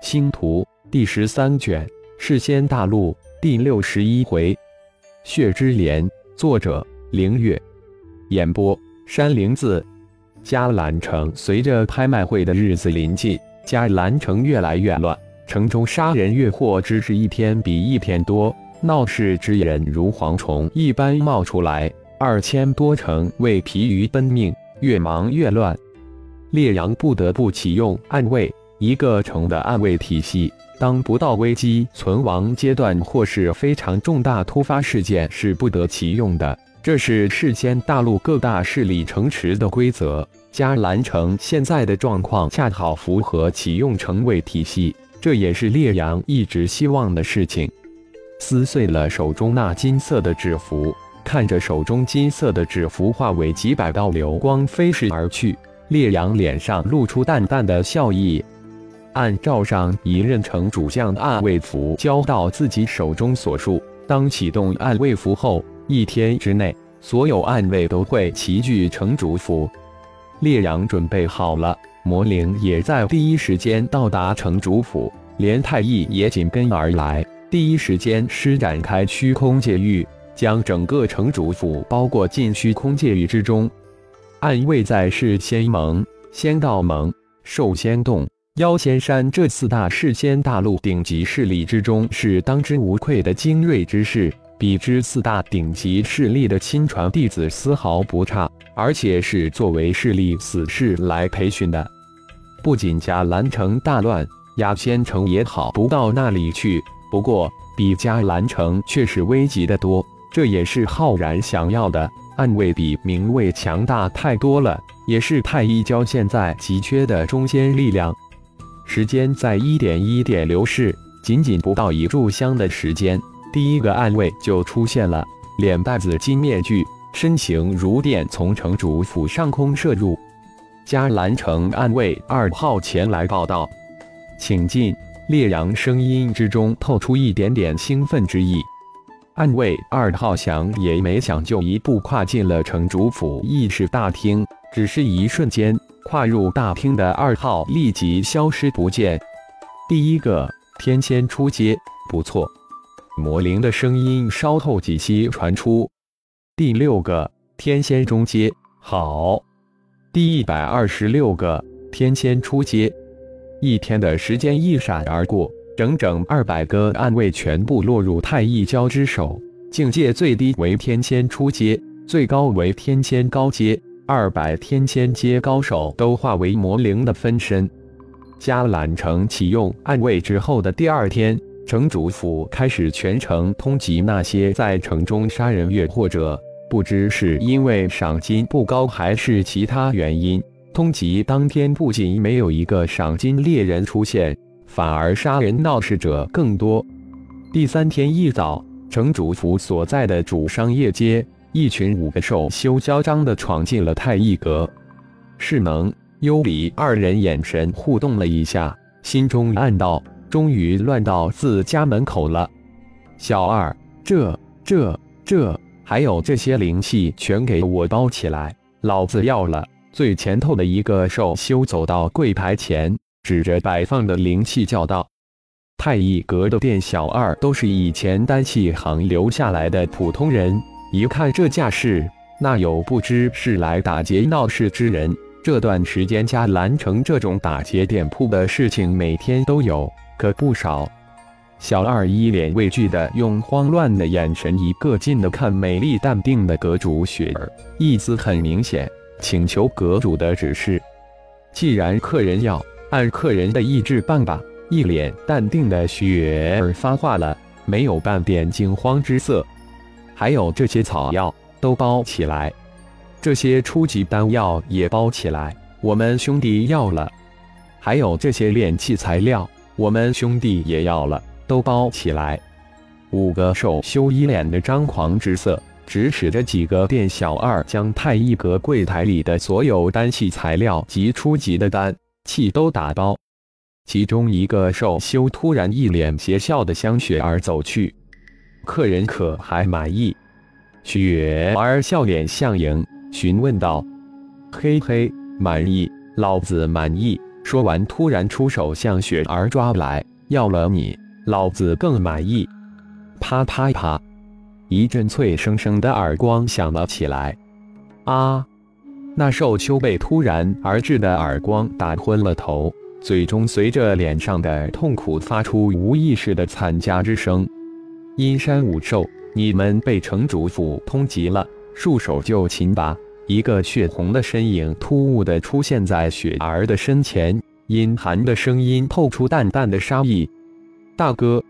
星图第十三卷，世仙大陆第六十一回，血之莲。作者：凌月。演播：山灵子。迦兰城随着拍卖会的日子临近，迦兰城越来越乱，城中杀人越货之事一天比一天多，闹事之人如蝗虫一般冒出来，二千多城为疲于奔命，越忙越乱。烈阳不得不启用暗卫。一个城的暗卫体系，当不到危机存亡阶段或是非常重大突发事件，是不得其用的。这是世间大陆各大势力城池的规则。迦兰城现在的状况恰好符合启用城卫体系，这也是烈阳一直希望的事情。撕碎了手中那金色的纸符，看着手中金色的纸符化为几百道流光飞逝而去，烈阳脸上露出淡淡的笑意。按照上一任城主将暗卫符交到自己手中所述，当启动暗卫符后，一天之内，所有暗卫都会齐聚城主府。烈阳准备好了，魔灵也在第一时间到达城主府，连太乙也紧跟而来，第一时间施展开虚空界域，将整个城主府包裹进虚空界域之中。暗卫在是仙盟、仙道盟、兽仙洞。妖仙山这四大世仙大陆顶级势力之中，是当之无愧的精锐之士，比之四大顶级势力的亲传弟子丝毫不差，而且是作为势力死士来培训的。不仅迦兰城大乱，雅仙城也好不到那里去。不过，比迦兰城却是危急的多，这也是浩然想要的。暗卫比明卫强大太多了，也是太一教现在急缺的中坚力量。时间在一点一点流逝，仅仅不到一炷香的时间，第一个暗卫就出现了，脸戴紫金面具，身形如电，从城主府上空射入。迦兰城暗卫二号前来报道，请进。烈阳声音之中透出一点点兴奋之意。暗卫二号想也没想，就一步跨进了城主府议事大厅，只是一瞬间。跨入大厅的二号立即消失不见。第一个天仙出阶，不错。魔灵的声音稍后几息传出。第六个天仙中阶，好。第一百二十六个天仙出阶。一天的时间一闪而过，整整二百个暗卫全部落入太一教之手，境界最低为天仙初阶，最高为天仙高阶。二百天仙阶高手都化为魔灵的分身。迦兰城启用暗卫之后的第二天，城主府开始全城通缉那些在城中杀人越货者。不知是因为赏金不高，还是其他原因，通缉当天不仅没有一个赏金猎人出现，反而杀人闹事者更多。第三天一早，城主府所在的主商业街。一群五个兽修嚣张地闯进了太一阁，世能、幽离二人眼神互动了一下，心中暗道：终于乱到自家门口了。小二，这、这、这，还有这些灵气，全给我包起来，老子要了！最前头的一个兽修走到柜台前，指着摆放的灵气叫道：“太一阁的店小二都是以前丹气行留下来的普通人。”一看这架势，那有不知是来打劫闹事之人。这段时间，迦兰城这种打劫店铺的事情每天都有，可不少。小二一脸畏惧的用慌乱的眼神一个劲的看美丽淡定的阁主雪儿，意思很明显，请求阁主的指示。既然客人要，按客人的意志办吧。一脸淡定的雪儿发话了，没有半点惊慌之色。还有这些草药都包起来，这些初级丹药也包起来，我们兄弟要了。还有这些炼器材料，我们兄弟也要了，都包起来。五个兽修一脸的张狂之色，指使着几个店小二将太一阁柜台里的所有丹器材料及初级的丹器都打包。其中一个兽修突然一脸邪笑的向雪儿走去。客人可还满意？雪儿笑脸相迎，询问道：“嘿嘿，满意，老子满意。说完，突然出手向雪儿抓来，要了你，老子更满意！啪啪啪，一阵脆生生的耳光响了起来。啊！那寿秋被突然而至的耳光打昏了头，最终随着脸上的痛苦发出无意识的惨叫之声。阴山五兽，你们被城主府通缉了，束手就擒吧！一个血红的身影突兀地出现在雪儿的身前，阴寒的声音透出淡淡的杀意。大哥，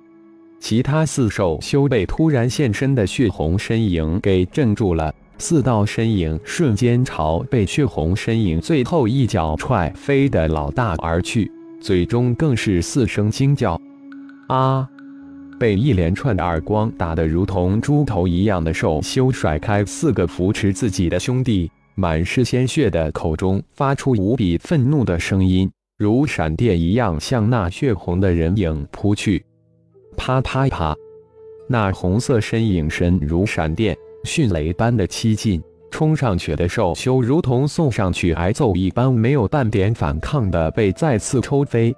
其他四兽修被突然现身的血红身影给镇住了。四道身影瞬间朝被血红身影最后一脚踹飞的老大而去，嘴中更是四声惊叫：“啊！”被一连串的耳光打得如同猪头一样的兽修甩开四个扶持自己的兄弟，满是鲜血的口中发出无比愤怒的声音，如闪电一样向那血红的人影扑去。啪啪啪！那红色身影身如闪电。迅雷般的欺进，冲上去的兽修如同送上去挨揍一般，没有半点反抗的被再次抽飞。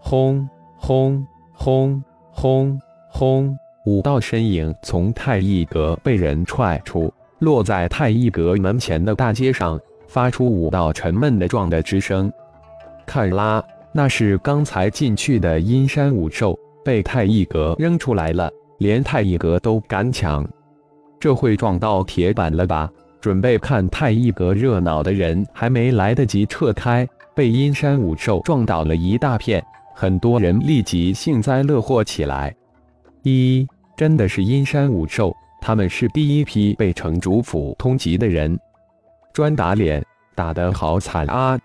轰轰轰轰轰！五道身影从太一阁被人踹出，落在太一阁门前的大街上，发出五道沉闷的撞的之声。看啦，那是刚才进去的阴山五兽被太一阁扔出来了，连太一阁都敢抢。这会撞到铁板了吧？准备看太一阁热闹的人还没来得及撤开，被阴山五兽撞倒了一大片，很多人立即幸灾乐祸起来。一，真的是阴山五兽，他们是第一批被城主府通缉的人。专打脸，打得好惨啊！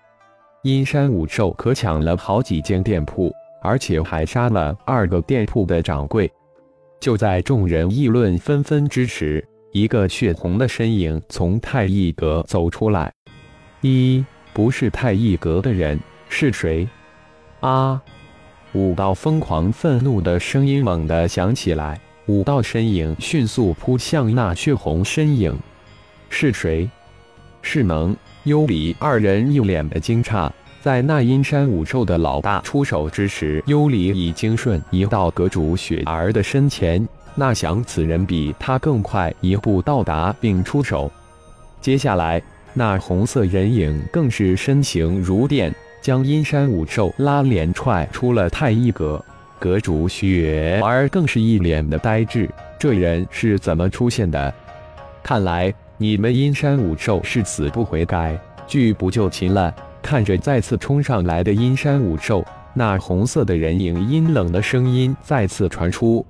阴山五兽可抢了好几间店铺，而且还杀了二个店铺的掌柜。就在众人议论纷纷之时，一个血红的身影从太一阁走出来。一不是太一阁的人是谁？啊！五道疯狂愤怒的声音猛地响起来，五道身影迅速扑向那血红身影。是谁？是能幽离二人一脸的惊诧。在那阴山五兽的老大出手之时，幽离已经瞬移到阁主雪儿的身前。那想此人比他更快一步到达并出手。接下来，那红色人影更是身形如电，将阴山五兽拉连踹出了太一阁。阁主雪儿更是一脸的呆滞，这人是怎么出现的？看来你们阴山五兽是死不悔改，拒不就擒了。看着再次冲上来的阴山五兽，那红色的人影阴冷的声音再次传出：“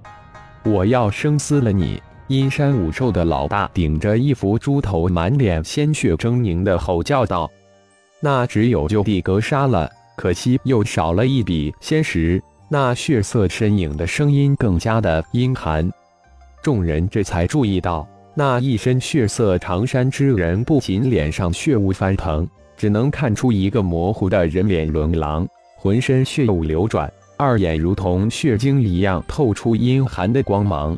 我要生撕了你！”阴山五兽的老大顶着一副猪头，满脸鲜血狰狞的吼叫道：“那只有就地格杀了，可惜又少了一笔仙石。”那血色身影的声音更加的阴寒。众人这才注意到，那一身血色长衫之人不仅脸上血雾翻腾。只能看出一个模糊的人脸轮廊，浑身血雾流转，二眼如同血晶一样透出阴寒的光芒。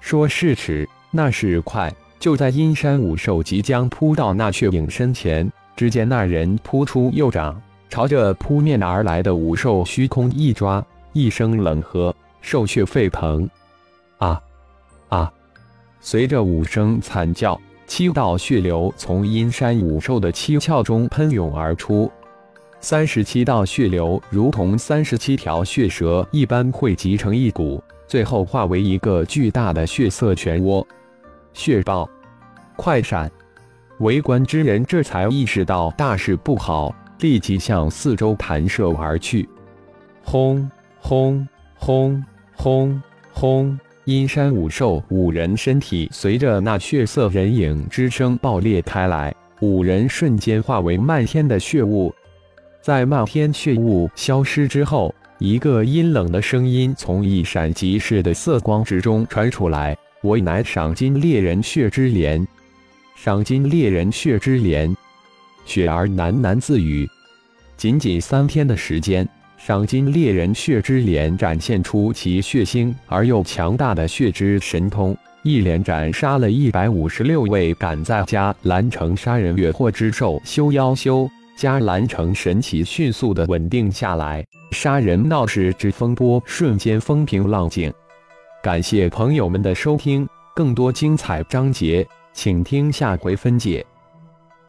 说是迟，那是快。就在阴山五兽即将扑到那血影身前，只见那人扑出右掌，朝着扑面而来的五兽虚空一抓，一声冷喝，兽血沸腾。啊啊！随着五声惨叫。七道血流从阴山五兽的七窍中喷涌而出，三十七道血流如同三十七条血蛇一般汇集成一股，最后化为一个巨大的血色漩涡。血爆！快闪！围观之人这才意识到大事不好，立即向四周弹射而去。轰轰轰轰轰！阴山五兽五人身体随着那血色人影之声爆裂开来，五人瞬间化为漫天的血雾。在漫天血雾消失之后，一个阴冷的声音从一闪即逝的色光之中传出来：“我乃赏金猎人血之莲。”赏金猎人血之莲，雪儿喃喃自语：“仅仅三天的时间。”赏金猎人血之莲展现出其血腥而又强大的血之神通，一连斩杀了一百五十六位敢在迦兰城杀人越货之兽修妖修，迦兰城神奇迅速的稳定下来，杀人闹事之风波瞬间风平浪静。感谢朋友们的收听，更多精彩章节，请听下回分解。